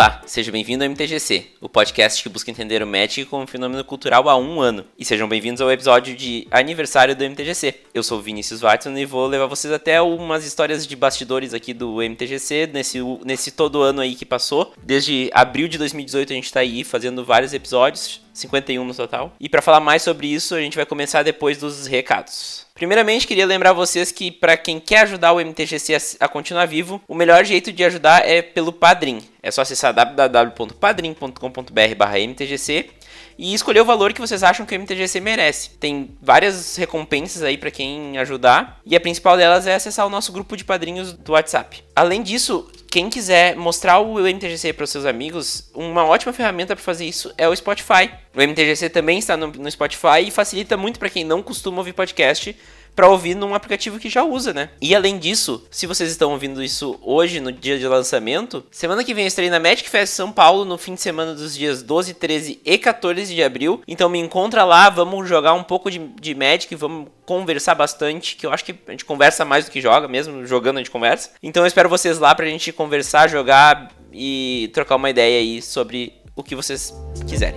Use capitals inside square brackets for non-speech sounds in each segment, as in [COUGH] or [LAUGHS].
Olá, seja bem-vindo ao MTGC, o podcast que busca entender o Magic como um fenômeno cultural há um ano. E sejam bem-vindos ao episódio de aniversário do MTGC. Eu sou o Vinícius Watson e vou levar vocês até umas histórias de bastidores aqui do MTGC nesse, nesse todo ano aí que passou. Desde abril de 2018 a gente está aí fazendo vários episódios, 51 no total. E para falar mais sobre isso, a gente vai começar depois dos recados. Primeiramente, queria lembrar vocês que para quem quer ajudar o MTGC a, continuar vivo, o melhor jeito de ajudar é pelo Padrim. É só acessar www.padrim.com.br/mtgc e escolher o valor que vocês acham que o MTGC merece. Tem várias recompensas aí para quem ajudar, e a principal delas é acessar o nosso grupo de padrinhos do WhatsApp. Além disso, quem quiser mostrar o MTGC para os seus amigos, uma ótima ferramenta para fazer isso é o Spotify. O MTGC também está no, no Spotify e facilita muito para quem não costuma ouvir podcast para ouvir num aplicativo que já usa, né? E além disso, se vocês estão ouvindo isso hoje, no dia de lançamento, semana que vem eu estarei na Magic Fest São Paulo, no fim de semana dos dias 12, 13 e 14 de abril. Então me encontra lá, vamos jogar um pouco de, de Magic, vamos conversar bastante, que eu acho que a gente conversa mais do que joga, mesmo jogando a gente conversa. Então eu espero vocês lá pra gente conversar, jogar e trocar uma ideia aí sobre o que vocês quiserem.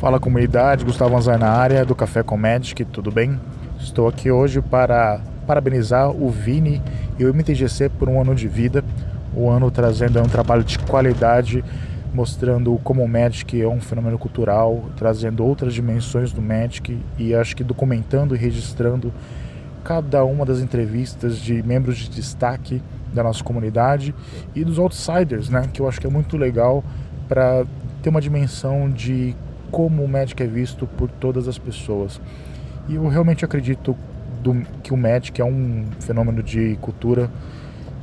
Fala comunidade, Gustavo Anzar na área do Café com Magic, tudo bem? Estou aqui hoje para parabenizar o Vini e o MTGC por um ano de vida, o ano trazendo um trabalho de qualidade, mostrando como o Magic é um fenômeno cultural, trazendo outras dimensões do Magic e acho que documentando e registrando cada uma das entrevistas de membros de destaque da nossa comunidade e dos outsiders, né, que eu acho que é muito legal para ter uma dimensão de como o Magic é visto por todas as pessoas. E eu realmente acredito do, que o Magic é um fenômeno de cultura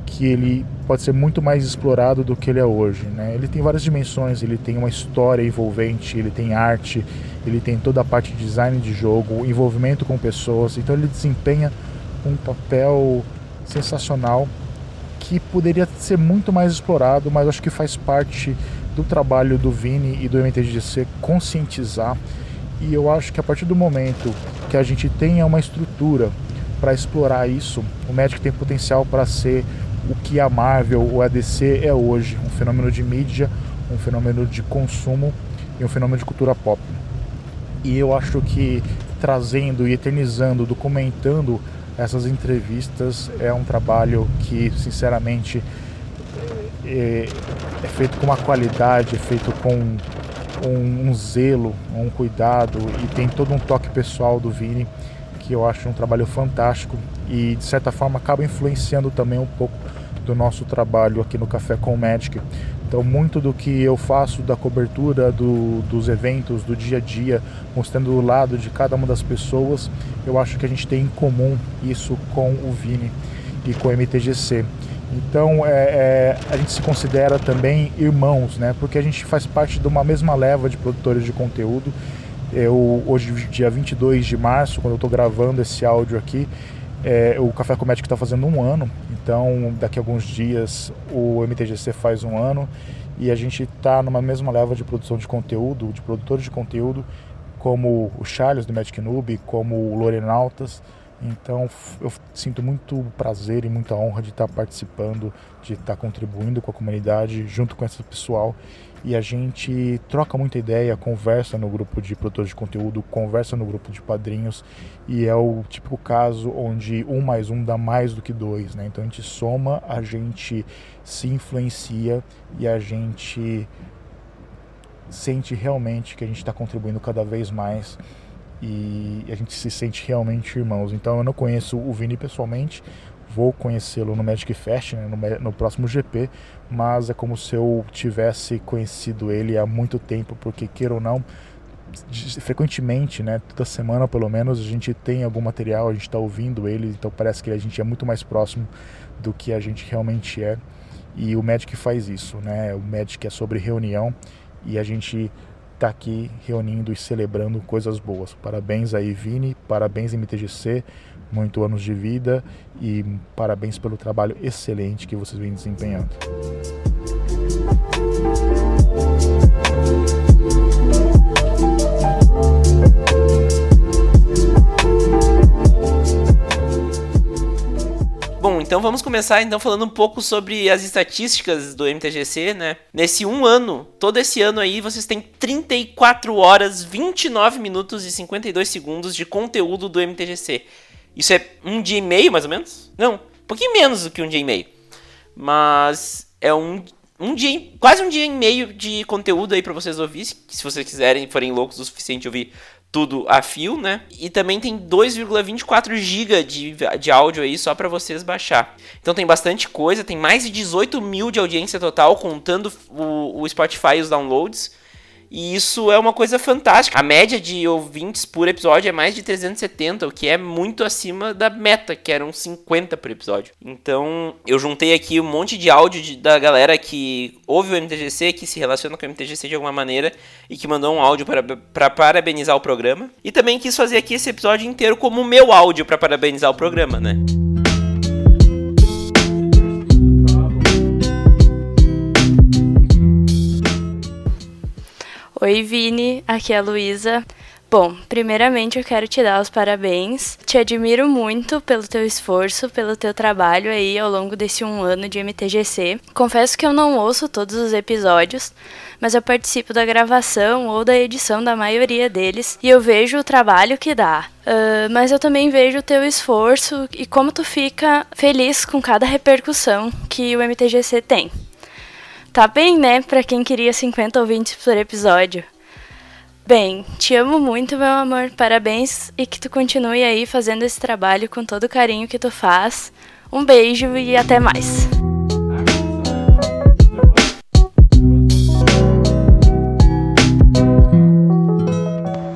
que ele pode ser muito mais explorado do que ele é hoje. Né? Ele tem várias dimensões, ele tem uma história envolvente, ele tem arte, ele tem toda a parte de design de jogo, envolvimento com pessoas, então ele desempenha um papel sensacional que poderia ser muito mais explorado, mas acho que faz parte do trabalho do Vini e do MTGC conscientizar e eu acho que a partir do momento que a gente tenha uma estrutura para explorar isso, o Magic tem potencial para ser o que a Marvel ou a DC é hoje, um fenômeno de mídia, um fenômeno de consumo e um fenômeno de cultura pop. E eu acho que trazendo e eternizando, documentando essas entrevistas é um trabalho que, sinceramente, é, é feito com uma qualidade, é feito com um, um, zelo, um cuidado e tem todo um toque pessoal do Vini que eu acho um trabalho fantástico e de certa forma acaba influenciando também um pouco do nosso trabalho aqui no Café com Magic. Então, muito do que eu faço da cobertura do, dos eventos, do dia a dia, mostrando o lado de cada uma das pessoas, eu acho que a gente tem em comum isso com o Vini e com o MTGC. Então é, é, a gente se considera também irmãos, né? Porque a gente faz parte de uma mesma leva de produtores de conteúdo. Eu, hoje, dia 22 de março, quando eu estou gravando esse áudio aqui, é, o Café Comédico está fazendo um ano. Então, daqui a alguns dias, o MTGC faz um ano. E a gente está numa mesma leva de produção de conteúdo, de produtores de conteúdo, como o Charles do Magic Noob, como o Lorenautas. Então eu sinto muito prazer e muita honra de estar participando, de estar contribuindo com a comunidade junto com esse pessoal. E a gente troca muita ideia, conversa no grupo de produtores de conteúdo, conversa no grupo de padrinhos, e é o típico caso onde um mais um dá mais do que dois, né? Então a gente soma, a gente se influencia e a gente sente realmente que a gente está contribuindo cada vez mais e a gente se sente realmente irmãos. Então eu não conheço o Vini pessoalmente, vou conhecê-lo no Magic Fest, né, no, no, próximo GP, mas é como se eu tivesse conhecido ele há muito tempo, porque queira ou não, frequentemente, né, toda semana pelo menos, a gente tem algum material, a gente está ouvindo ele, então parece que a gente é muito mais próximo do que a gente realmente é. E o Magic faz isso, né? O Magic é sobre reunião e a gente está aqui reunindo e celebrando coisas boas. Parabéns aí, Vini, parabéns MTGC, muito anos de vida e parabéns pelo trabalho excelente que vocês vêm desempenhando. Então vamos começar então falando um pouco sobre as estatísticas do MTGC, né? Nesse um ano, todo esse ano aí, vocês têm 34 horas, 29 minutos e 52 segundos de conteúdo do MTGC. Isso é um dia e meio, mais ou menos? Não, um pouquinho menos do que um dia e meio. Mas é um, um dia, quase um dia e meio de conteúdo aí para vocês ouvir, se vocês quiserem, forem loucos o suficiente ouvir tudo a fio, né? E também tem 2,24 GB de, de áudio aí só para vocês baixar. Então tem bastante coisa, tem mais de 18 mil de audiência total, contando o, o Spotify e os downloads. E isso é uma coisa fantástica. A média de ouvintes por episódio é mais de 370, o que é muito acima da meta, que eram 50 por episódio. Então, eu juntei aqui um monte de áudio de, da galera que ouve o MTGC, que se relaciona com o MTGC de alguma maneira e que mandou um áudio para parabenizar o programa. E também quis fazer aqui esse episódio inteiro como meu áudio para parabenizar o programa, né? Oi, Vini, aqui é a Luísa. Bom, primeiramente eu quero te dar os parabéns. Te admiro muito pelo teu esforço, pelo teu trabalho aí ao longo desse um ano de MTGC. Confesso que eu não ouço todos os episódios, mas eu participo da gravação ou da edição da maioria deles e eu vejo o trabalho que dá. Uh, mas eu também vejo o teu esforço e como tu fica feliz com cada repercussão que o MTGC tem. Tá bem, né? Pra quem queria 50 ouvintes por episódio. Bem, te amo muito, meu amor. Parabéns e que tu continue aí fazendo esse trabalho com todo o carinho que tu faz. Um beijo e até mais.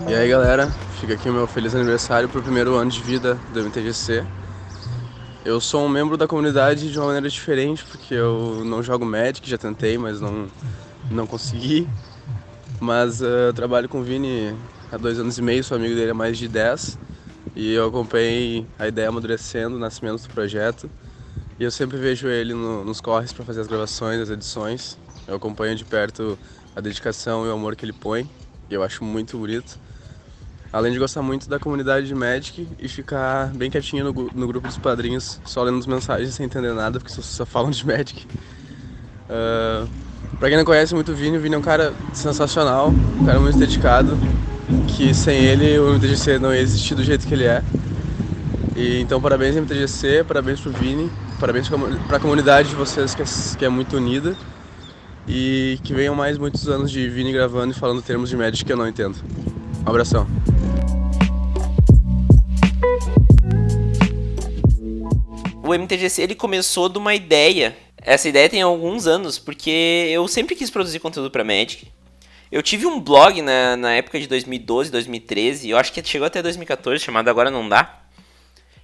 E aí, galera? Fica aqui o meu feliz aniversário pro primeiro ano de vida do MTGC. Eu sou um membro da comunidade de uma maneira diferente, porque eu não jogo Magic, já tentei, mas não, não consegui. Mas uh, eu trabalho com o Vini há dois anos e meio, sou amigo dele há mais de dez. E eu acompanhei a ideia amadurecendo, o nascimento do projeto. E eu sempre vejo ele no, nos corres para fazer as gravações, as edições. Eu acompanho de perto a dedicação e o amor que ele põe, e eu acho muito bonito. Além de gostar muito da comunidade de Magic e ficar bem quietinho no, no grupo dos padrinhos, só lendo as mensagens sem entender nada, porque só, só falam de Magic. Uh, pra quem não conhece muito o Vini, o Vini é um cara sensacional, um cara muito dedicado, que sem ele o MTGC não ia existir do jeito que ele é. E, então parabéns MTGC, parabéns pro Vini, parabéns pra comunidade de vocês que é, que é muito unida. E que venham mais muitos anos de Vini gravando e falando termos de Magic que eu não entendo. Um abração. O MTGC ele começou de uma ideia. Essa ideia tem alguns anos, porque eu sempre quis produzir conteúdo para Magic. Eu tive um blog na, na época de 2012, 2013, eu acho que chegou até 2014, chamado Agora Não Dá.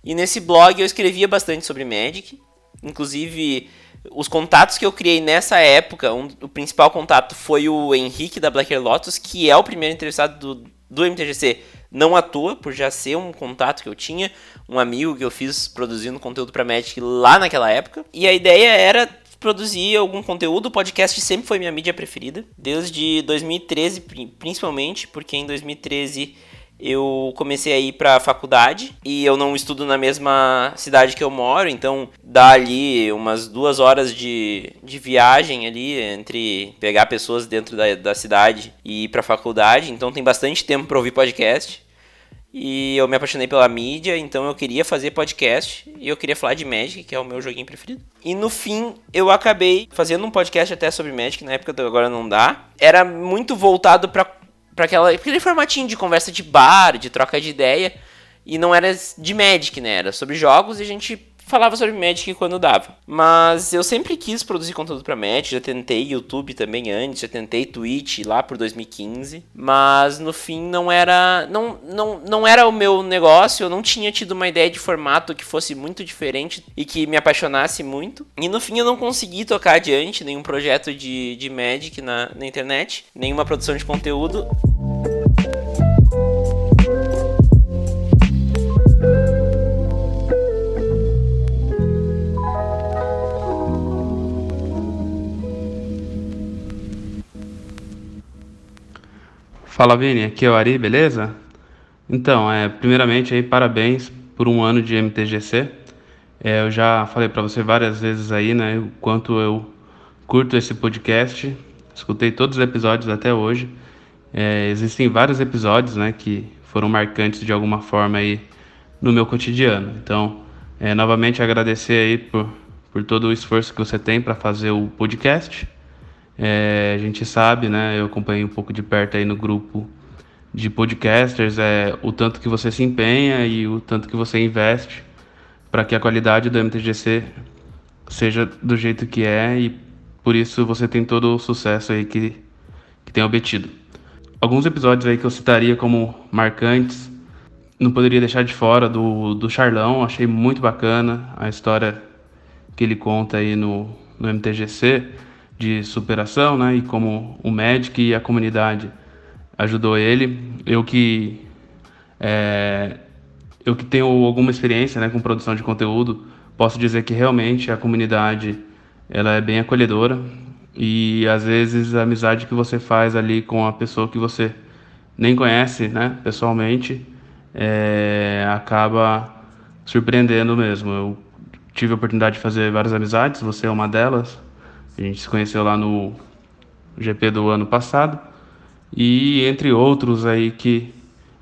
E nesse blog eu escrevia bastante sobre Magic. Inclusive, os contatos que eu criei nessa época, um, o principal contato foi o Henrique da Blacker Lotus, que é o primeiro interessado do, do MTGC não à toa, por já ser um contato que eu tinha, um amigo que eu fiz produzindo conteúdo para Magic lá naquela época. E a ideia era produzir algum conteúdo. O podcast sempre foi minha mídia preferida, desde 2013 principalmente, porque em 2013 eu comecei a ir para a faculdade e eu não estudo na mesma cidade que eu moro, então dá ali umas duas horas de, de viagem ali entre pegar pessoas dentro da, da cidade e ir para a faculdade, então tem bastante tempo para ouvir podcast. E eu me apaixonei pela mídia, então eu queria fazer podcast e eu queria falar de Magic, que é o meu joguinho preferido. E no fim, eu acabei fazendo um podcast até sobre Magic, na época Agora Não Dá. Era muito voltado para para aquela aquele formatinho de conversa de bar, de troca de ideia, e não era de Magic, né? Era sobre jogos e a gente falava sobre Magic quando dava. Mas eu sempre quis produzir conteúdo para Magic, já tentei YouTube também antes, já tentei Twitch lá por 2015, mas no fim não era não, não, não era o meu negócio, eu não tinha tido uma ideia de formato que fosse muito diferente e que me apaixonasse muito. E no fim eu não consegui tocar adiante nenhum projeto de, de Magic na, na internet, nenhuma produção de conteúdo. Fala Vini, aqui é o Ari, beleza? Então, é, primeiramente aí parabéns por um ano de MTGC. É, eu já falei para você várias vezes aí, né, o quanto eu curto esse podcast. Escutei todos os episódios até hoje. É, existem vários episódios, né, que foram marcantes de alguma forma aí no meu cotidiano. Então, é, novamente agradecer aí por, por todo o esforço que você tem para fazer o podcast. É, a gente sabe, né, eu acompanhei um pouco de perto aí no grupo de podcasters, é, o tanto que você se empenha e o tanto que você investe para que a qualidade do MTGC seja do jeito que é e por isso você tem todo o sucesso aí que, que tem obtido. Alguns episódios aí que eu citaria como marcantes, não poderia deixar de fora do, do Charlão, achei muito bacana a história que ele conta aí no, no MTGC de superação, né, e como o Magic e a comunidade ajudou ele. Eu que é, eu que tenho alguma experiência né, com produção de conteúdo, posso dizer que realmente a comunidade ela é bem acolhedora e às vezes a amizade que você faz ali com a pessoa que você nem conhece né, pessoalmente é, acaba surpreendendo mesmo. Eu tive a oportunidade de fazer várias amizades, você é uma delas. A gente se conheceu lá no GP do ano passado e entre outros aí que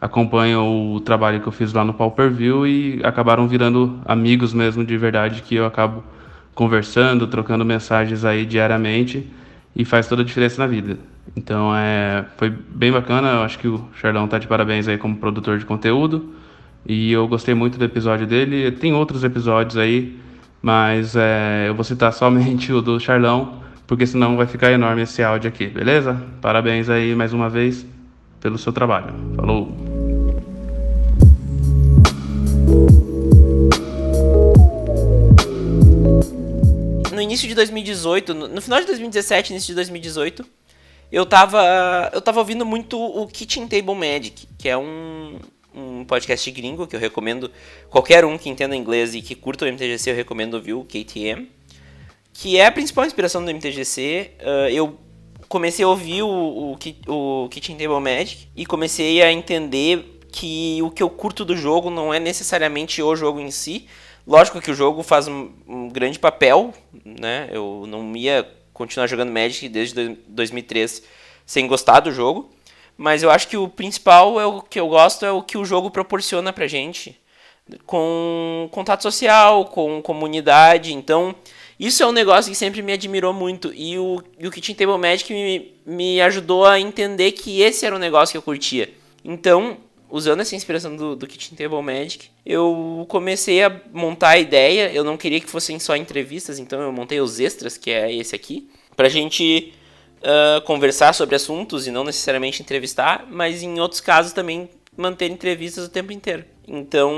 acompanham o trabalho que eu fiz lá no Pauper View e acabaram virando amigos mesmo de verdade que eu acabo conversando, trocando mensagens aí diariamente e faz toda a diferença na vida. Então é, foi bem bacana, eu acho que o Charlão tá de parabéns aí como produtor de conteúdo e eu gostei muito do episódio dele. Tem outros episódios aí, mas é, eu vou citar somente [LAUGHS] o do Charlão porque senão vai ficar enorme esse áudio aqui, beleza? Parabéns aí mais uma vez pelo seu trabalho. Falou! No início de 2018, no final de 2017, início de 2018, eu tava, eu tava ouvindo muito o Kitchen Table Magic, que é um, um podcast gringo que eu recomendo qualquer um que entenda inglês e que curta o MTGC, eu recomendo ouvir o KTM que é a principal inspiração do MTGC. Uh, ah, eu comecei a ouvir o, o, o Kitchen Table Magic e comecei a entender que o que eu curto do jogo não é necessariamente o jogo em si. Lógico que o jogo faz um, um grande papel, né? Eu não ia continuar jogando Magic desde 2003 sem gostar do jogo. Mas eu acho que o principal é o que eu gosto é o que o jogo proporciona pra gente. Com contato social, com comunidade. Então, isso é um negócio que sempre me admirou muito. E o, e o Kitchen Table Magic me, me ajudou a entender que esse era um negócio que eu curtia. Então, usando essa inspiração do, do Kitchen Table Magic, eu comecei a montar a ideia. Eu não queria que fossem só entrevistas, então eu montei os extras, que é esse aqui, pra gente uh, conversar sobre assuntos e não necessariamente entrevistar, mas em outros casos também manter entrevistas o tempo inteiro. Então,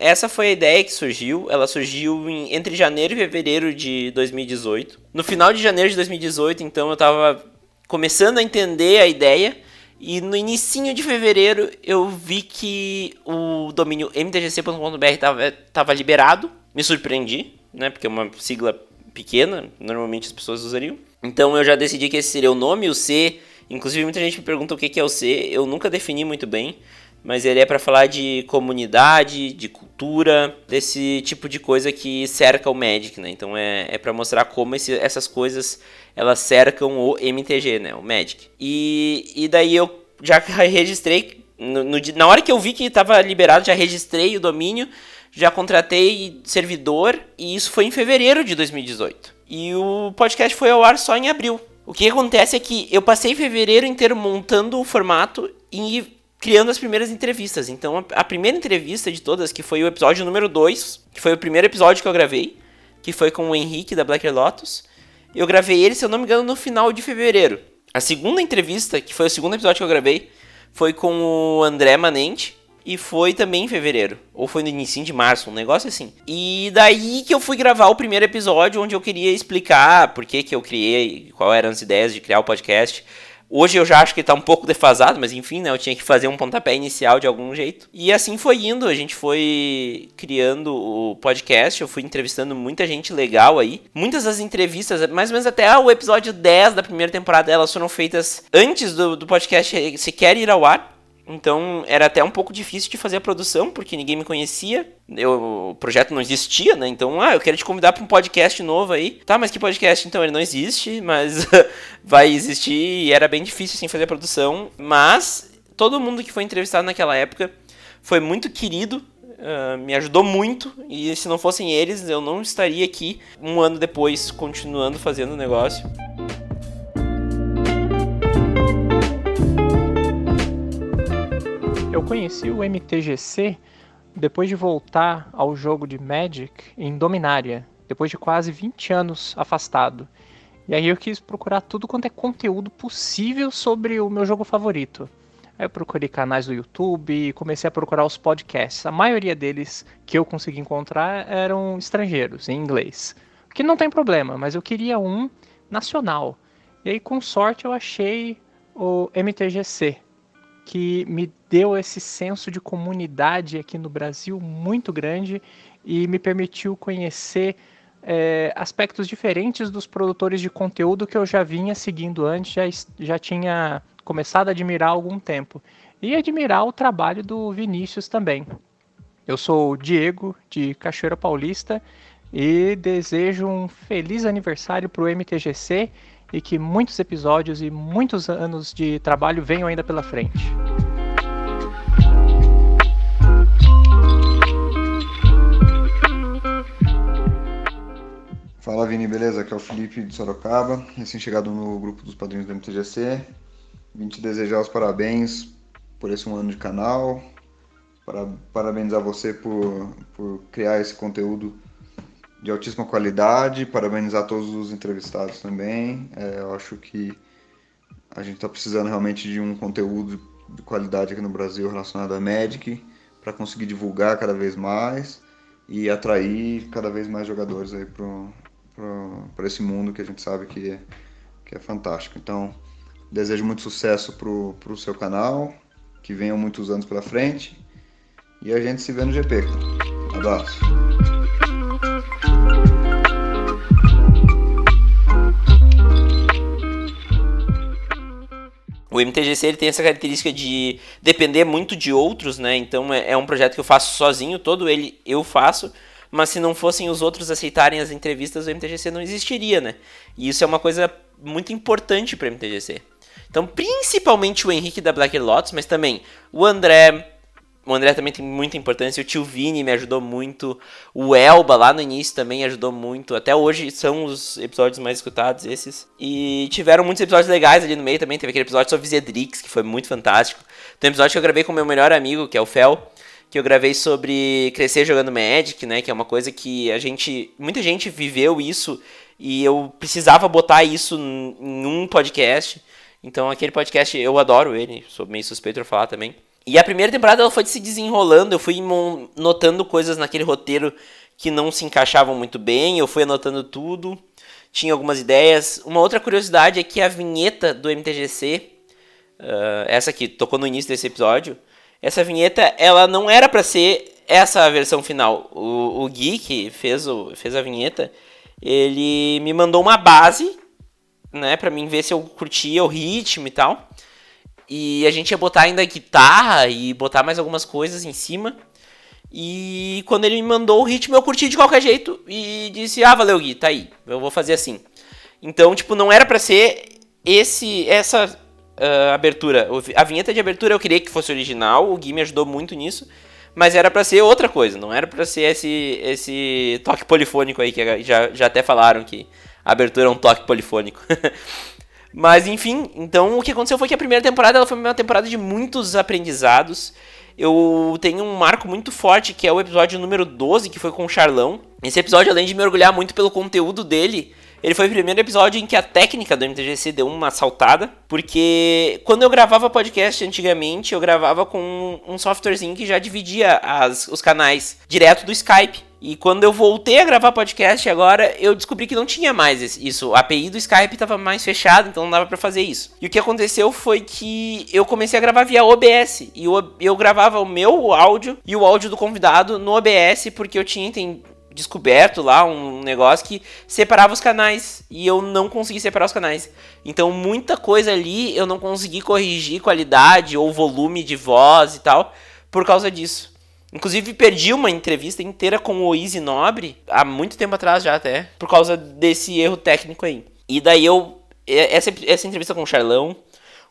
essa foi a ideia que surgiu. Ela surgiu em, entre janeiro e fevereiro de 2018. No final de janeiro de 2018, então, eu estava começando a entender a ideia. E no início de fevereiro eu vi que o domínio mtgc.com.br estava liberado. Me surpreendi, né? Porque é uma sigla pequena, normalmente as pessoas usariam. Então eu já decidi que esse seria o nome, o C. Inclusive muita gente me pergunta o que é o C. Eu nunca defini muito bem mas ele é para falar de comunidade, de cultura, desse tipo de coisa que cerca o Magic, né? Então é, é para mostrar como esse, essas coisas elas cercam o MTG, né? O Magic. E, e daí eu já [LAUGHS] registrei, no, no, na hora que eu vi que estava liberado, já registrei o domínio, já contratei servidor, e isso foi em fevereiro de 2018. E o podcast foi ao ar só em abril. O que acontece é que eu passei fevereiro inteiro montando o formato e criando as primeiras entrevistas. Então, a primeira entrevista de todas, que foi o episódio número 2, que foi o primeiro episódio que eu gravei, que foi com o Henrique da Black Lotus, eu gravei ele, se eu não me engano, no final de fevereiro. A segunda entrevista, que foi o segundo episódio que eu gravei, foi com o André Manente, e foi também em fevereiro. Ou foi no início de março, um negócio assim. E daí que eu fui gravar o primeiro episódio, onde eu queria explicar por que, que eu criei, qual eram as ideias de criar o podcast. Hoje eu já acho que tá um pouco defasado, mas enfim, né? Eu tinha que fazer um pontapé inicial de algum jeito. E assim foi indo, a gente foi criando o podcast, eu fui entrevistando muita gente legal aí. Muitas das entrevistas, mais ou menos até o episódio 10 da primeira temporada, elas foram feitas antes do, do podcast sequer ir ao ar. Então era até um pouco difícil de fazer a produção, porque ninguém me conhecia. Eu, o projeto não existia, né? Então, ah, eu quero te convidar para um podcast novo aí. Tá, mas que podcast? Então, ele não existe, [LAUGHS] mas [LAUGHS] vai existir. E era bem difícil, assim, fazer a produção. Mas todo mundo que foi entrevistado naquela época foi muito querido. Uh, me ajudou muito e se não fossem eles eu não estaria aqui um ano depois continuando fazendo o negócio. Eu conheci o MTGC depois de voltar ao jogo de Magic em Dominária, depois de quase 20 anos afastado. E aí eu quis procurar tudo quanto é conteúdo possível sobre o meu jogo favorito. Aí eu procurei canais do YouTube e comecei a procurar os podcasts. A maioria deles que eu consegui encontrar eram estrangeiros, em inglês. O que não tem problema, mas eu queria um nacional. E aí, com sorte, eu achei o MTGC, que me deu esse senso de comunidade aqui no Brasil muito grande e me permitiu conhecer é, aspectos diferentes dos produtores de conteúdo que eu já vinha seguindo antes, já, já tinha começado a admirar há algum tempo. E admirar o trabalho do Vinícius também. Eu sou o Diego, de Cachoeira Paulista, e desejo um feliz aniversário para o MTGC e que muitos episódios e muitos anos de trabalho venham ainda pela frente. Fala Vini, beleza? Aqui é o Felipe de Sorocaba, recém-chegado no grupo dos padrinhos do MTGC. Vim te desejar os parabéns por esse um ano de canal, para, parabenizar você por, por criar esse conteúdo de altíssima qualidade. Parabenizar todos os entrevistados também. É, eu acho que a gente está precisando realmente de um conteúdo de qualidade aqui no Brasil relacionado à Magic para conseguir divulgar cada vez mais e atrair cada vez mais jogadores aí para esse mundo que a gente sabe que é, que é fantástico. Então, desejo muito sucesso para o seu canal, que venham muitos anos pela frente e a gente se vê no GP. Abraço. O MTGC ele tem essa característica de depender muito de outros, né? Então é, é, um projeto que eu faço sozinho, todo ele eu faço, mas se não fossem os outros aceitarem as entrevistas, o MTGC não existiria, né? E isso é uma coisa muito importante para o MTGC. Então, principalmente o Henrique da Black Lotus, mas também o André, o André também tem muita importância. O tio Vini me ajudou muito. O Elba lá no início também ajudou muito. Até hoje são os episódios mais escutados esses. E tiveram muitos episódios legais ali no meio também. Teve aquele episódio sobre Zedrix, que foi muito fantástico. Tem um episódio que eu gravei com meu melhor amigo, que é o Fel. Que eu gravei sobre crescer jogando Magic, né? Que é uma coisa que a gente. Muita gente viveu isso. E eu precisava botar isso em um podcast. Então aquele podcast eu adoro ele. Sou meio suspeito de falar também. E a primeira temporada ela foi se desenrolando, eu fui notando coisas naquele roteiro que não se encaixavam muito bem, eu fui anotando tudo, tinha algumas ideias. Uma outra curiosidade é que a vinheta do MTGC, uh, ah, essa que tocou no início desse episódio, essa vinheta ela não era para ser essa versão final. O, o Gui, que fez, o, fez a vinheta, ele me mandou uma base, né, pra mim ver se eu curtia o ritmo e tal. E a gente ia botar ainda guitarra e botar mais algumas coisas em cima. E quando ele me mandou o ritmo, eu curti de qualquer jeito e disse: "Ah, valeu, Gui, tá aí. Eu vou fazer assim". Então, tipo, não era para ser esse essa uh, abertura. A vinheta de abertura eu queria que fosse original, o Gui me ajudou muito nisso, mas era para ser outra coisa, não era para ser esse esse toque polifônico aí que já, já até falaram que a abertura é um toque polifônico. [LAUGHS] Mas enfim, então o que aconteceu foi que a primeira temporada ela foi uma temporada de muitos aprendizados. Eu tenho um marco muito forte que é o episódio número 12, que foi com o Charlão. Esse episódio, além de me orgulhar muito pelo conteúdo dele, ele foi o primeiro episódio em que a técnica do MTGC deu uma saltada, porque quando eu gravava podcast antigamente, eu gravava com um softwarezinho que já dividia as, os canais direto do Skype. E quando eu voltei a gravar podcast agora, eu descobri que não tinha mais isso. A API do Skype estava mais fechada, então não dava para fazer isso. E o que aconteceu foi que eu comecei a gravar via OBS. E eu, eu gravava o meu áudio e o áudio do convidado no OBS, porque eu tinha descoberto lá um negócio que separava os canais e eu não consegui separar os canais. Então muita coisa ali eu não consegui corrigir qualidade ou volume de voz e tal por causa disso. Inclusive perdi uma entrevista inteira com o Easy Nobre há muito tempo atrás já até, por causa desse erro técnico aí. E daí eu essa, essa entrevista com o Charlão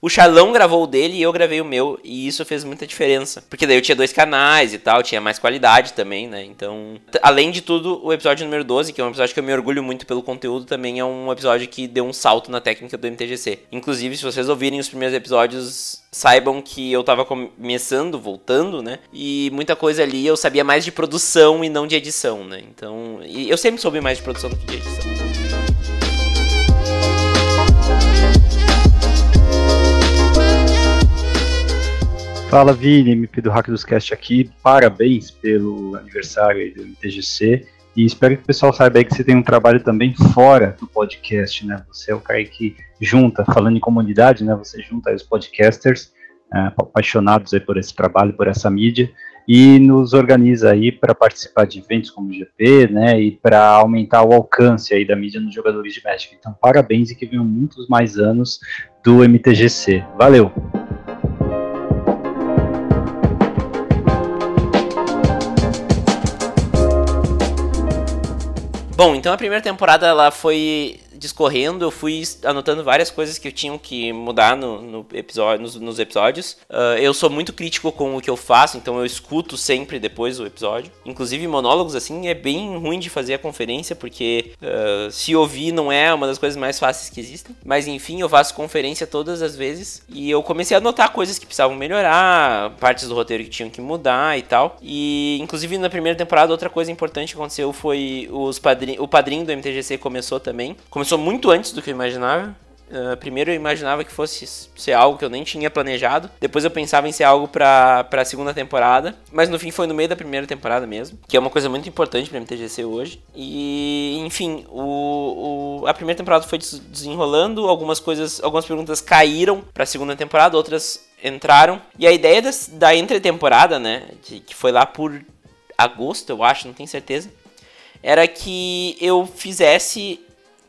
o Charlão gravou o dele e eu gravei o meu, e isso fez muita diferença. Porque daí eu tinha dois canais e tal, tinha mais qualidade também, né? Então, além de tudo, o episódio número 12, que é um episódio que eu me orgulho muito pelo conteúdo, também é um episódio que deu um salto na técnica do MTGC. Inclusive, se vocês ouvirem os primeiros episódios, saibam que eu tava começando, voltando, né? E muita coisa ali eu sabia mais de produção e não de edição, né? Então, eu sempre soube mais de produção do que de edição. Fala Vini, MP do Hack dos Cast aqui. Parabéns pelo aniversário do MTGC. E espero que o pessoal saiba aí que você tem um trabalho também fora do podcast, né? Você é o cara que junta, falando em comunidade, né? Você junta os podcasters uh, apaixonados aí por esse trabalho, por essa mídia, e nos organiza aí para participar de eventos como o GP, né? E para aumentar o alcance aí da mídia nos jogadores de Magic. Então, parabéns e que venham muitos mais anos do MTGC. Valeu! Bom, então a primeira temporada ela foi discorrendo, eu fui anotando várias coisas que eu tinha que mudar no, no episódio, nos, nos episódios. Uh, eu sou muito crítico com o que eu faço, então eu escuto sempre depois o episódio. Inclusive, monólogos, assim, é bem ruim de fazer a conferência, porque uh, se ouvir não é uma das coisas mais fáceis que existem. Mas enfim, eu faço conferência todas as vezes e eu comecei a anotar coisas que precisavam melhorar, partes do roteiro que tinham que mudar e tal. E inclusive na primeira temporada, outra coisa importante que aconteceu foi os o padrinho do MTGC começou também. Começou começou muito antes do que eu imaginava. Uh, primeiro eu imaginava que fosse ser algo que eu nem tinha planejado. Depois eu pensava em ser algo pra, pra segunda temporada. Mas no fim foi no meio da primeira temporada mesmo. Que é uma coisa muito importante pra MTGC hoje. E, enfim, o, o, a primeira temporada foi desenrolando. Algumas coisas, algumas perguntas caíram pra segunda temporada, outras entraram. E a ideia das, da entretemporada, né? De, que foi lá por agosto, eu acho, não tenho certeza. Era que eu fizesse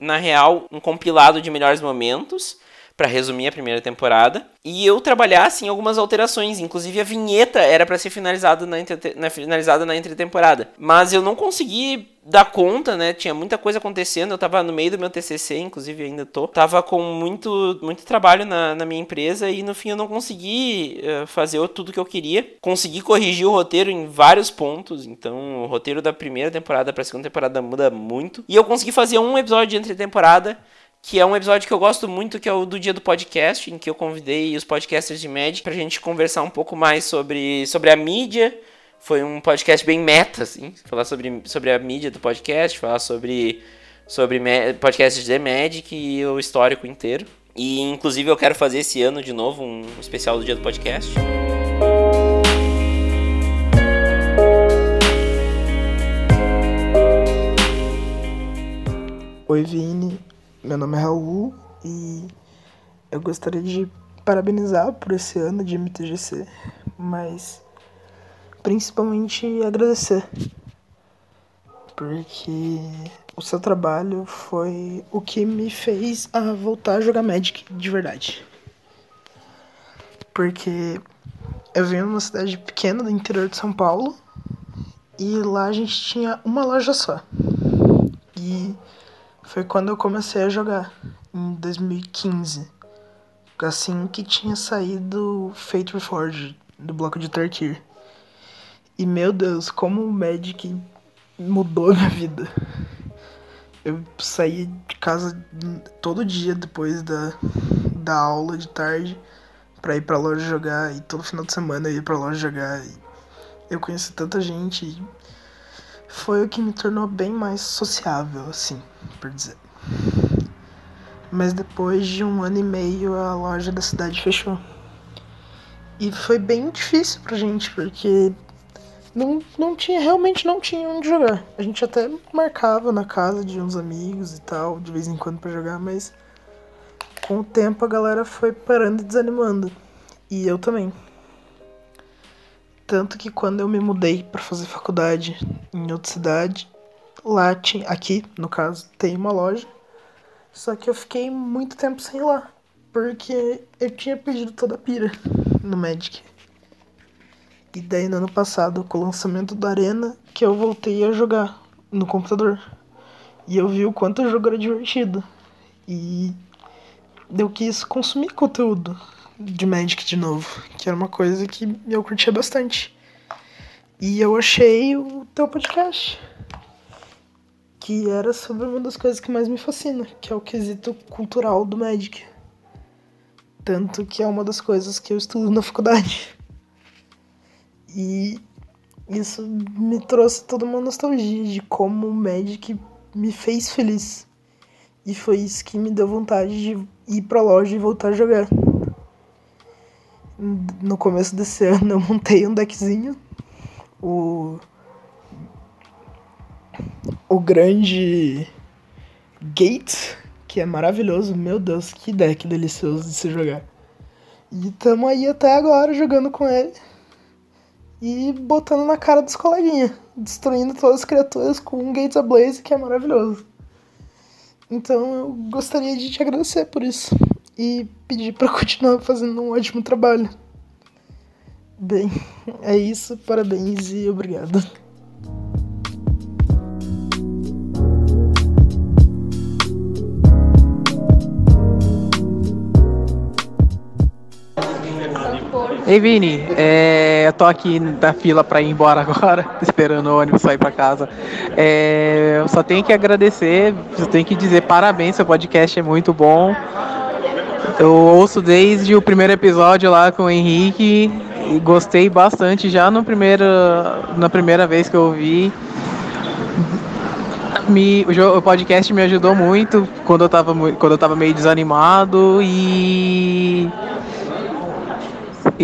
na real, um compilado de melhores momentos para resumir a primeira temporada. E eu trabalhasse em algumas alterações, inclusive a vinheta era para ser finalizada na, entre, na, finalizada na entretemporada. Mas eu não consegui dar conta, né? Tinha muita coisa acontecendo, eu tava no meio do meu TCC, inclusive ainda tô. Tava com muito, muito trabalho na, na minha empresa e no fim eu não consegui uh, fazer tudo que eu queria. Consegui corrigir o roteiro em vários pontos, então o roteiro da primeira temporada pra segunda temporada muda muito. E eu consegui fazer um episódio de entre temporada que é um episódio que eu gosto muito, que é o do dia do podcast, em que eu convidei os podcasters de Magic pra gente conversar um pouco mais sobre, sobre a mídia. Foi um podcast bem meta, assim, falar sobre, sobre a mídia do podcast, falar sobre, sobre podcasts de Magic e o histórico inteiro. E inclusive eu quero fazer esse ano de novo um especial do dia do podcast. Oi, Vini. Meu nome é Raul e eu gostaria de parabenizar por esse ano de MTGC, mas principalmente agradecer, porque o seu trabalho foi o que me fez a voltar a jogar Magic de verdade. Porque eu venho numa cidade pequena do interior de São Paulo e lá a gente tinha uma loja só. E foi quando eu comecei a jogar, em 2015. Assim que tinha saído Fate Reforged, do bloco de Tarkir. E meu Deus, como o Magic mudou minha vida. Eu saía de casa todo dia depois da, da aula de tarde pra ir pra loja jogar. E todo final de semana eu ia pra loja jogar. Eu conheci tanta gente foi o que me tornou bem mais sociável, assim, por dizer. Mas depois de um ano e meio a loja da cidade fechou. E foi bem difícil pra gente, porque não, não tinha, realmente não tinha onde jogar. A gente até marcava na casa de uns amigos e tal, de vez em quando para jogar, mas com o tempo a galera foi parando e desanimando. E eu também. Tanto que quando eu me mudei para fazer faculdade em outra cidade, lá tinha, aqui, no caso, tem uma loja. Só que eu fiquei muito tempo sem ir lá. Porque eu tinha perdido toda a pira no Magic. E daí no ano passado, com o lançamento da Arena, que eu voltei a jogar no computador. E eu vi o quanto o jogo era divertido. E eu quis consumir conteúdo de Magic de novo, que era uma coisa que eu curtia bastante. E eu achei o teu podcast, que era sobre uma das coisas que mais me fascina, que é o quesito cultural do Magic. Tanto que é uma das coisas que eu estudo na faculdade. E isso me trouxe toda uma nostalgia de como o Magic me fez feliz. E foi isso que me deu vontade de ir pra loja e voltar a jogar. No começo desse ano eu montei um deckzinho. O. O grande. Gate, que é maravilhoso. Meu Deus, que deck delicioso de se jogar. E tamo aí até agora jogando com ele e botando na cara dos coleguinhas, destruindo todas as criaturas com um Gates Ablaze que é maravilhoso. Então eu gostaria de te agradecer por isso e pedir para continuar fazendo um ótimo trabalho. Bem, é isso, parabéns e obrigado. Ei Vini, é, eu tô aqui na fila para ir embora agora, [LAUGHS] esperando o ônibus sair para casa. É, eu só tenho que agradecer, só tenho que dizer parabéns, seu podcast é muito bom. Eu ouço desde o primeiro episódio lá com o Henrique e gostei bastante já no primeiro, na primeira vez que eu ouvi. Me, o, podcast me ajudou muito quando eu tava, quando eu tava meio desanimado e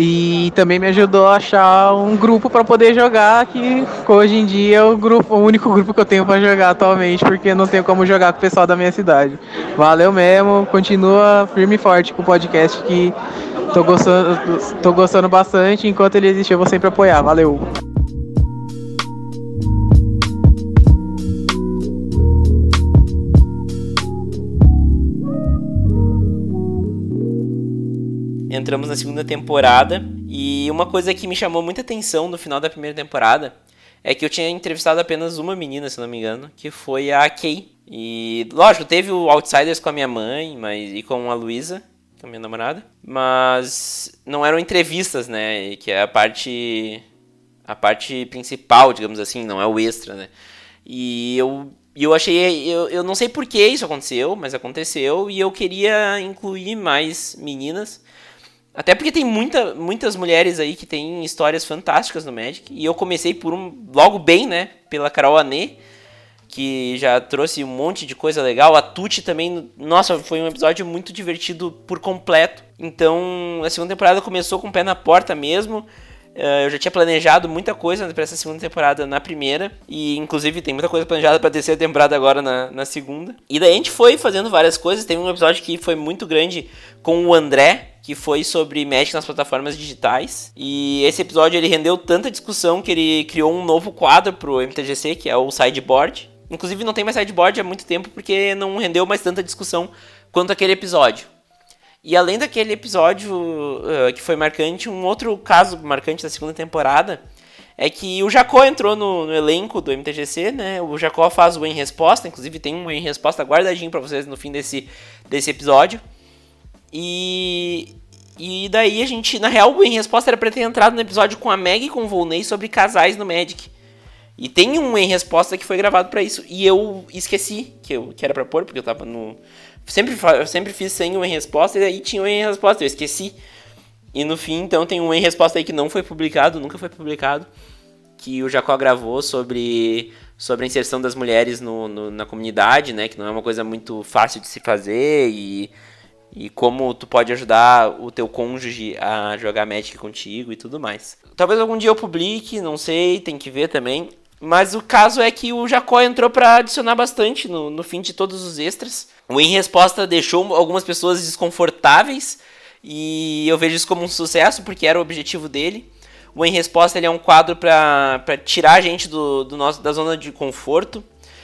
e também me ajudou a achar um grupo para poder jogar, que hoje em dia é o, grupo, o único grupo que eu tenho para jogar atualmente, porque não tenho como jogar com o pessoal da minha cidade. Valeu mesmo, continua firme e forte com o podcast que tô gostando, tô gostando bastante. Enquanto ele existir, eu vou sempre apoiar. Valeu! Entramos na segunda temporada e uma coisa que me chamou muita atenção no final da primeira temporada é que eu tinha entrevistado apenas uma menina, se não me engano, que foi a Kay. E, lógico, teve o Outsiders com a minha mãe mas, e com a Luísa, que é a minha namorada, mas não eram entrevistas, né? Que é a parte a parte principal, digamos assim, não é o extra, né? E eu, eu achei. Eu, eu não sei por que isso aconteceu, mas aconteceu. E eu queria incluir mais meninas. Até porque tem muita, muitas mulheres aí que têm histórias fantásticas no Magic. E eu comecei por um. Logo bem, né? Pela Carol Anê, que já trouxe um monte de coisa legal. A Tuti também. Nossa, foi um episódio muito divertido por completo. Então, a segunda temporada começou com o pé na porta mesmo. Uh, eu já tinha planejado muita coisa para essa segunda temporada na primeira. E inclusive tem muita coisa planejada para terceira temporada agora na, na segunda. E daí a gente foi fazendo várias coisas. Teve um episódio que foi muito grande com o André, que foi sobre Magic nas plataformas digitais. E esse episódio ele rendeu tanta discussão que ele criou um novo quadro pro MTGC, que é o Sideboard. Inclusive não tem mais sideboard há muito tempo porque não rendeu mais tanta discussão quanto aquele episódio. E além daquele episódio uh, que foi marcante, um outro caso marcante da segunda temporada é que o Jacó entrou no, no, elenco do MTGC, né? O Jacó faz o em resposta, inclusive tem um em resposta guardadinho para vocês no fim desse, desse episódio. E, e daí a gente, na real, o em resposta era pra ter entrado no episódio com a Meg e com o Volney sobre casais no Magic. E tem um em resposta que foi gravado para isso. E eu esqueci que, eu, que era pra pôr, porque eu tava no, Sempre, sempre fiz sem um em resposta e aí tinha um em resposta, eu esqueci. E no fim, então, tem um em resposta aí que não foi publicado, nunca foi publicado, que o Jacó gravou sobre, sobre a inserção das mulheres no, no, na comunidade, né? Que não é uma coisa muito fácil de se fazer e, e como tu pode ajudar o teu cônjuge a jogar Magic contigo e tudo mais. Talvez algum dia eu publique, não sei, tem que ver também. Mas o caso é que o Jacó entrou para adicionar bastante no, no fim de todos os extras. O Em Resposta deixou algumas pessoas desconfortáveis e eu vejo isso como um sucesso porque era o objetivo dele. O Em Resposta ele é um quadro para tirar a gente do, do nosso, da zona de conforto,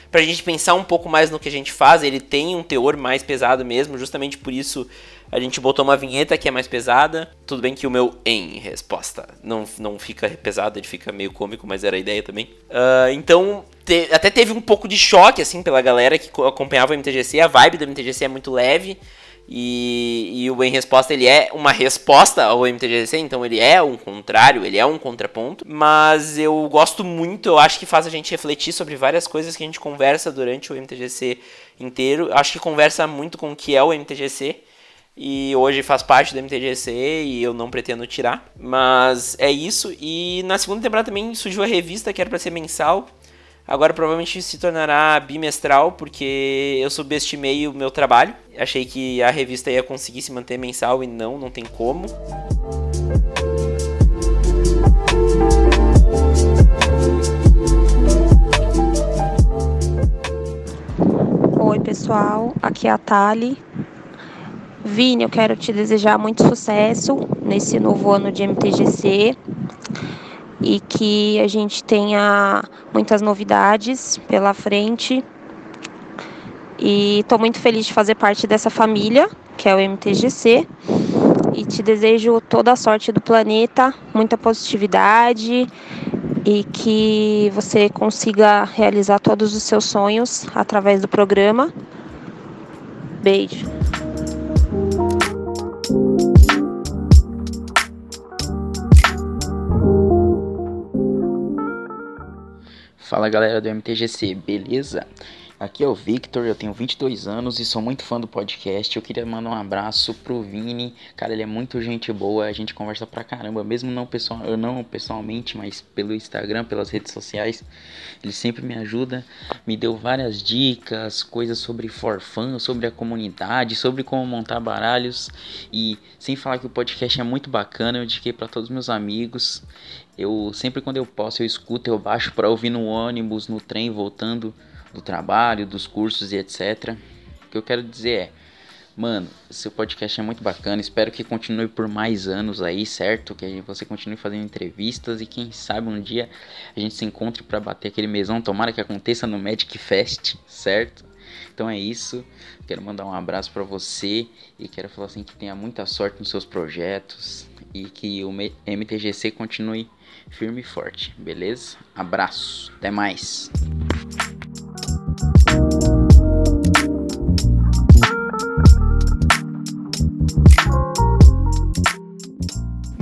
pra gente pensar um pouco mais no que a gente faz. Ele tem um teor mais pesado mesmo, justamente por isso a gente botou uma vinheta que é mais pesada. Tudo bem que o meu em resposta não, não fica pesado, ele fica meio cômico, mas era a ideia também. Uh, então, te, até teve um pouco de choque, assim, pela galera que acompanhava o MTGC. A vibe do MTGC é muito leve. E, e, o Em Resposta ele é uma resposta ao MTGC, então ele é um contrário, ele é um contraponto. Mas eu gosto muito, eu acho que faz a gente refletir sobre várias coisas que a gente conversa durante o MTGC inteiro. Eu acho que conversa muito com o que é o MTGC e hoje faz parte do MTGC e eu não pretendo tirar. Mas é isso. E na segunda temporada também surgiu a revista que era para ser mensal. Agora provavelmente se tornará bimestral porque eu subestimei o meu trabalho. Achei que a revista ia conseguir se manter mensal e não, não tem como. Oi pessoal, aqui é a Tali Vini, eu quero te desejar muito sucesso nesse novo ano de MTGC e que a gente tenha muitas novidades pela frente. E estou muito feliz de fazer parte dessa família, que é o MTGC. E te desejo toda a sorte do planeta, muita positividade e que você consiga realizar todos os seus sonhos através do programa. Beijo. Fala galera do MTGC, beleza? Aqui é o Victor, eu tenho 22 anos e sou muito fã do podcast. Eu queria mandar um abraço pro Vini, cara, ele é muito gente boa, a gente conversa pra caramba, mesmo não, pessoal, não pessoalmente, mas pelo Instagram, pelas redes sociais. Ele sempre me ajuda, me deu várias dicas, coisas sobre forfã, sobre a comunidade, sobre como montar baralhos e sem falar que o podcast é muito bacana, eu indiquei para todos meus amigos. Eu sempre quando eu posso eu escuto, eu baixo para ouvir no ônibus, no trem, voltando do trabalho, dos cursos e etc. O que eu quero dizer é, mano, seu podcast é muito bacana, espero que continue por mais anos aí, certo? Que você continue fazendo entrevistas e quem sabe um dia a gente se encontre para bater aquele mesão, tomara que aconteça no Magic Fest, certo? Então é isso. Quero mandar um abraço para você e quero falar assim que tenha muita sorte nos seus projetos e que o MTGC continue firme e forte, beleza? Abraço, até mais.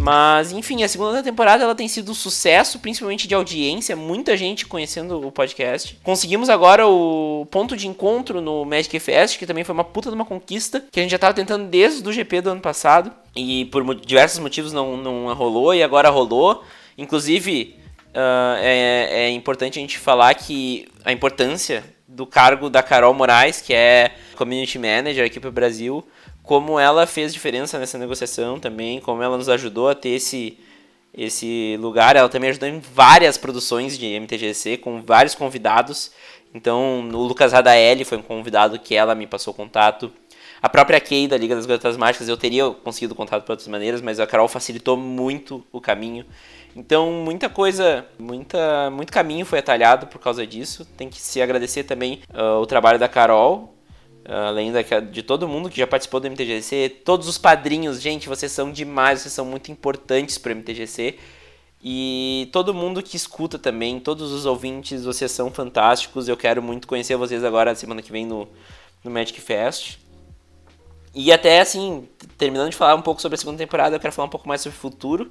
Mas, enfim, a segunda temporada ela tem sido um sucesso, principalmente de audiência, muita gente conhecendo o podcast. Conseguimos agora o ponto de encontro no Magic Fest, que também foi uma puta de uma conquista, que a gente já tava tentando desde o GP do ano passado, e por diversos motivos não, não rolou, e agora rolou. Inclusive, uh, é, é importante a gente falar que a importância do cargo da Carol Moraes, que é Community Manager aqui para o Brasil, como ela fez diferença nessa negociação também, como ela nos ajudou a ter esse, esse lugar. Ela também ajudou em várias produções de MTGC, com vários convidados. Então, o Lucas Radaeli foi um convidado que ela me passou contato. A própria Kay da Liga das Garotas Mágicas, eu teria conseguido contato de outras maneiras, mas a Carol facilitou muito o caminho. Então, muita coisa, muita, muito caminho foi atalhado por causa disso. Tem que se agradecer também uh, o trabalho da Carol, além da, de todo mundo que já participou do MTGC, todos os padrinhos, gente, vocês são demais, vocês são muito importantes para o MTGC. E todo mundo que escuta também, todos os ouvintes, vocês são fantásticos. Eu quero muito conhecer vocês agora, semana que vem, no, no Magic Fest. E até assim, terminando de falar um pouco sobre a segunda temporada, eu quero falar um pouco mais sobre o futuro.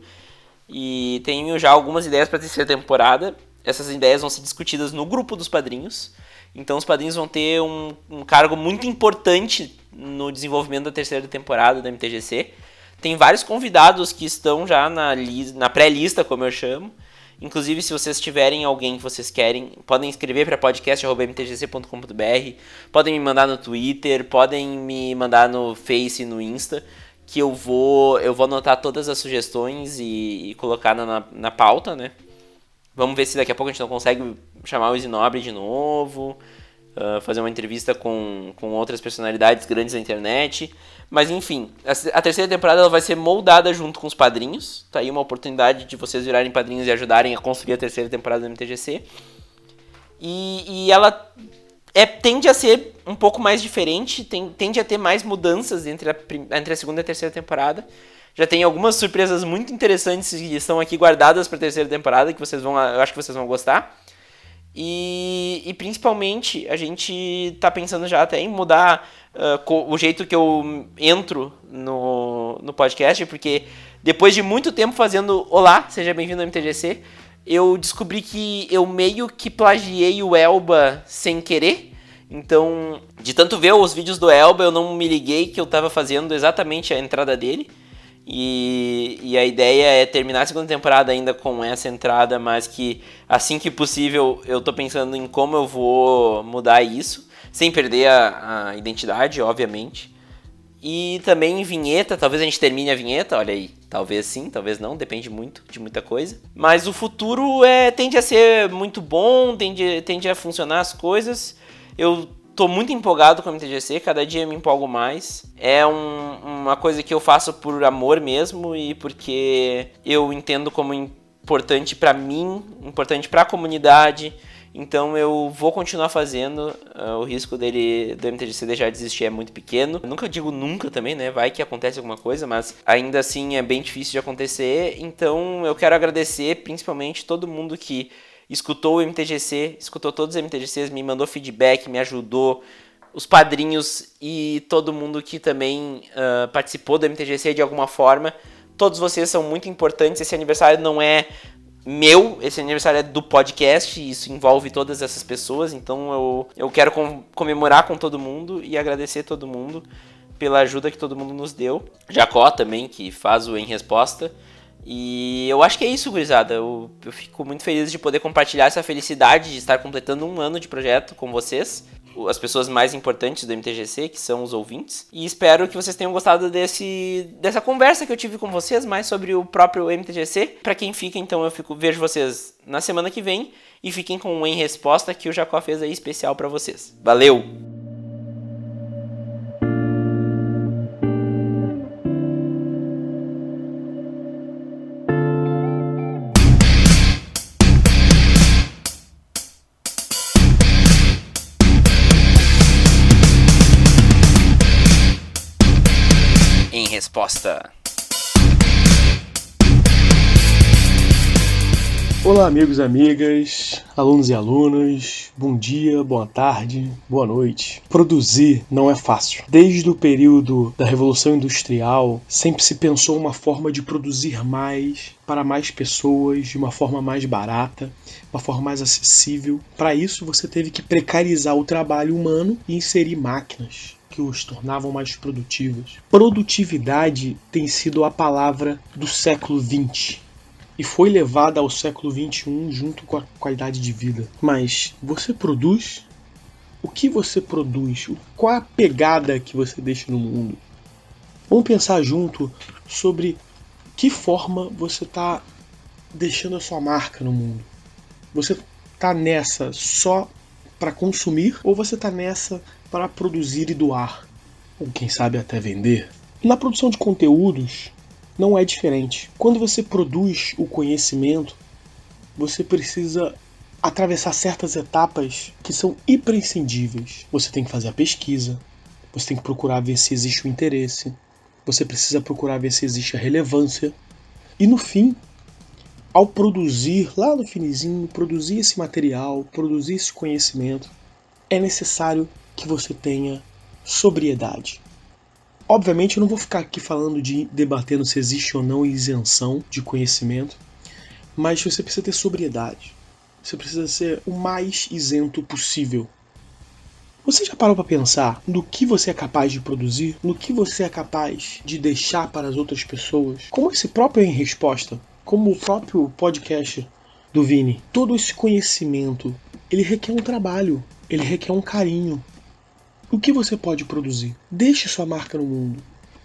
E tenho já algumas ideias para a terceira temporada. Essas ideias vão ser discutidas no grupo dos padrinhos. Então os padrinhos vão ter um, um cargo muito importante no desenvolvimento da terceira temporada da MTGC. Tem vários convidados que estão já na, na pré-lista, como eu chamo. Inclusive, se vocês tiverem alguém que vocês querem, podem escrever para podcast.mtgc.com.br, podem me mandar no Twitter, podem me mandar no Face e no Insta que eu vou eu vou anotar todas as sugestões e, e colocar na, na, pauta, né? Vamos ver se daqui a pouco a gente não consegue chamar o Isinobre de novo, uh, fazer uma entrevista com, com outras personalidades grandes da internet. Mas enfim, a, a, terceira temporada ela vai ser moldada junto com os padrinhos. Tá aí uma oportunidade de vocês virarem padrinhos e ajudarem a construir a terceira temporada do MTGC. E, e ela é, tende a ser um pouco mais diferente, tem, tende a ter mais mudanças entre a, entre a segunda e a terceira temporada. Já tem algumas surpresas muito interessantes que estão aqui guardadas para a terceira temporada, que vocês vão, eu acho que vocês vão gostar. E, e principalmente a gente tá pensando já até em mudar uh, o jeito que eu entro no, no podcast, porque depois de muito tempo fazendo Olá, seja bem-vindo ao MTGC, eu descobri que eu meio que plagiei o Elba sem querer. Então, de tanto ver os vídeos do Elba, eu não me liguei que eu estava fazendo exatamente a entrada dele. E, e, a ideia é terminar a segunda temporada ainda com essa entrada, mas que assim que possível eu tô pensando em como eu vou mudar isso, sem perder a, a identidade, obviamente. E também em vinheta, talvez a gente termine a vinheta, olha aí, talvez sim, talvez não, depende muito de muita coisa. Mas o futuro é, tende a ser muito bom, tende, tende a funcionar as coisas. Eu tô muito empolgado com o MTGC, cada dia me empolgo mais. É um, uma coisa que eu faço por amor mesmo e porque eu entendo como importante para mim, importante para a comunidade. Então eu vou continuar fazendo. Uh, o risco dele do MTGC deixar de existir é muito pequeno. Eu nunca digo nunca também, né? Vai que acontece alguma coisa, mas ainda assim é bem difícil de acontecer. Então eu quero agradecer principalmente todo mundo que escutou o MTGC, escutou todos os MTGCs, me mandou feedback, me ajudou, os padrinhos e todo mundo que também uh, participou do MTGC de alguma forma. Todos vocês são muito importantes. Esse aniversário não é meu, esse aniversário é do podcast, e isso envolve todas essas pessoas, então eu, eu quero com, comemorar com todo mundo e agradecer todo mundo pela ajuda que todo mundo nos deu. Jacó também, que faz o Em Resposta. E eu acho que é isso, gurizada. Eu, eu fico muito feliz de poder compartilhar essa felicidade de estar completando um ano de projeto com vocês as pessoas mais importantes do MTGC, que são os ouvintes. E espero que vocês tenham gostado desse, dessa conversa que eu tive com vocês, mais sobre o próprio MTGC. Para quem fica, então, eu fico, vejo vocês na semana que vem e fiquem com um em resposta que o Jacó fez aí especial para vocês. Valeu! Amigos e amigas, alunos e alunas, bom dia, boa tarde, boa noite. Produzir não é fácil. Desde o período da Revolução Industrial, sempre se pensou uma forma de produzir mais para mais pessoas, de uma forma mais barata, uma forma mais acessível. Para isso, você teve que precarizar o trabalho humano e inserir máquinas que os tornavam mais produtivos. Produtividade tem sido a palavra do século XX e foi levada ao século XXI junto com a qualidade de vida. Mas você produz? O que você produz? Qual a pegada que você deixa no mundo? Vamos pensar junto sobre que forma você está deixando a sua marca no mundo. Você está nessa só para consumir ou você está nessa para produzir e doar, ou quem sabe até vender. Na produção de conteúdos não é diferente. Quando você produz o conhecimento, você precisa atravessar certas etapas que são imprescindíveis. Você tem que fazer a pesquisa, você tem que procurar ver se existe o interesse, você precisa procurar ver se existe a relevância. E no fim, ao produzir lá no finizinho, produzir esse material, produzir esse conhecimento, é necessário que você tenha sobriedade. Obviamente, eu não vou ficar aqui falando de debatendo se existe ou não isenção de conhecimento, mas você precisa ter sobriedade. Você precisa ser o mais isento possível. Você já parou para pensar no que você é capaz de produzir, no que você é capaz de deixar para as outras pessoas? Como esse próprio em resposta, como o próprio podcast do Vini, todo esse conhecimento, ele requer um trabalho, ele requer um carinho, o que você pode produzir? Deixe sua marca no mundo.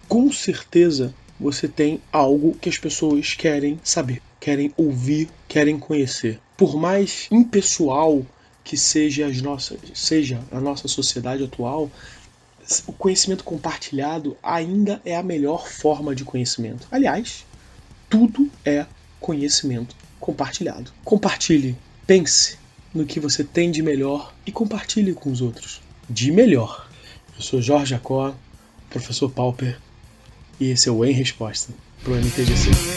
Com certeza você tem algo que as pessoas querem saber, querem ouvir, querem conhecer. Por mais impessoal que seja, as nossas, seja a nossa sociedade atual, o conhecimento compartilhado ainda é a melhor forma de conhecimento. Aliás, tudo é conhecimento compartilhado. Compartilhe, pense, no que você tem de melhor e compartilhe com os outros. De melhor. Eu sou Jorge Jacó, professor Pauper, e esse é o Em Resposta pro MTGC. Gostou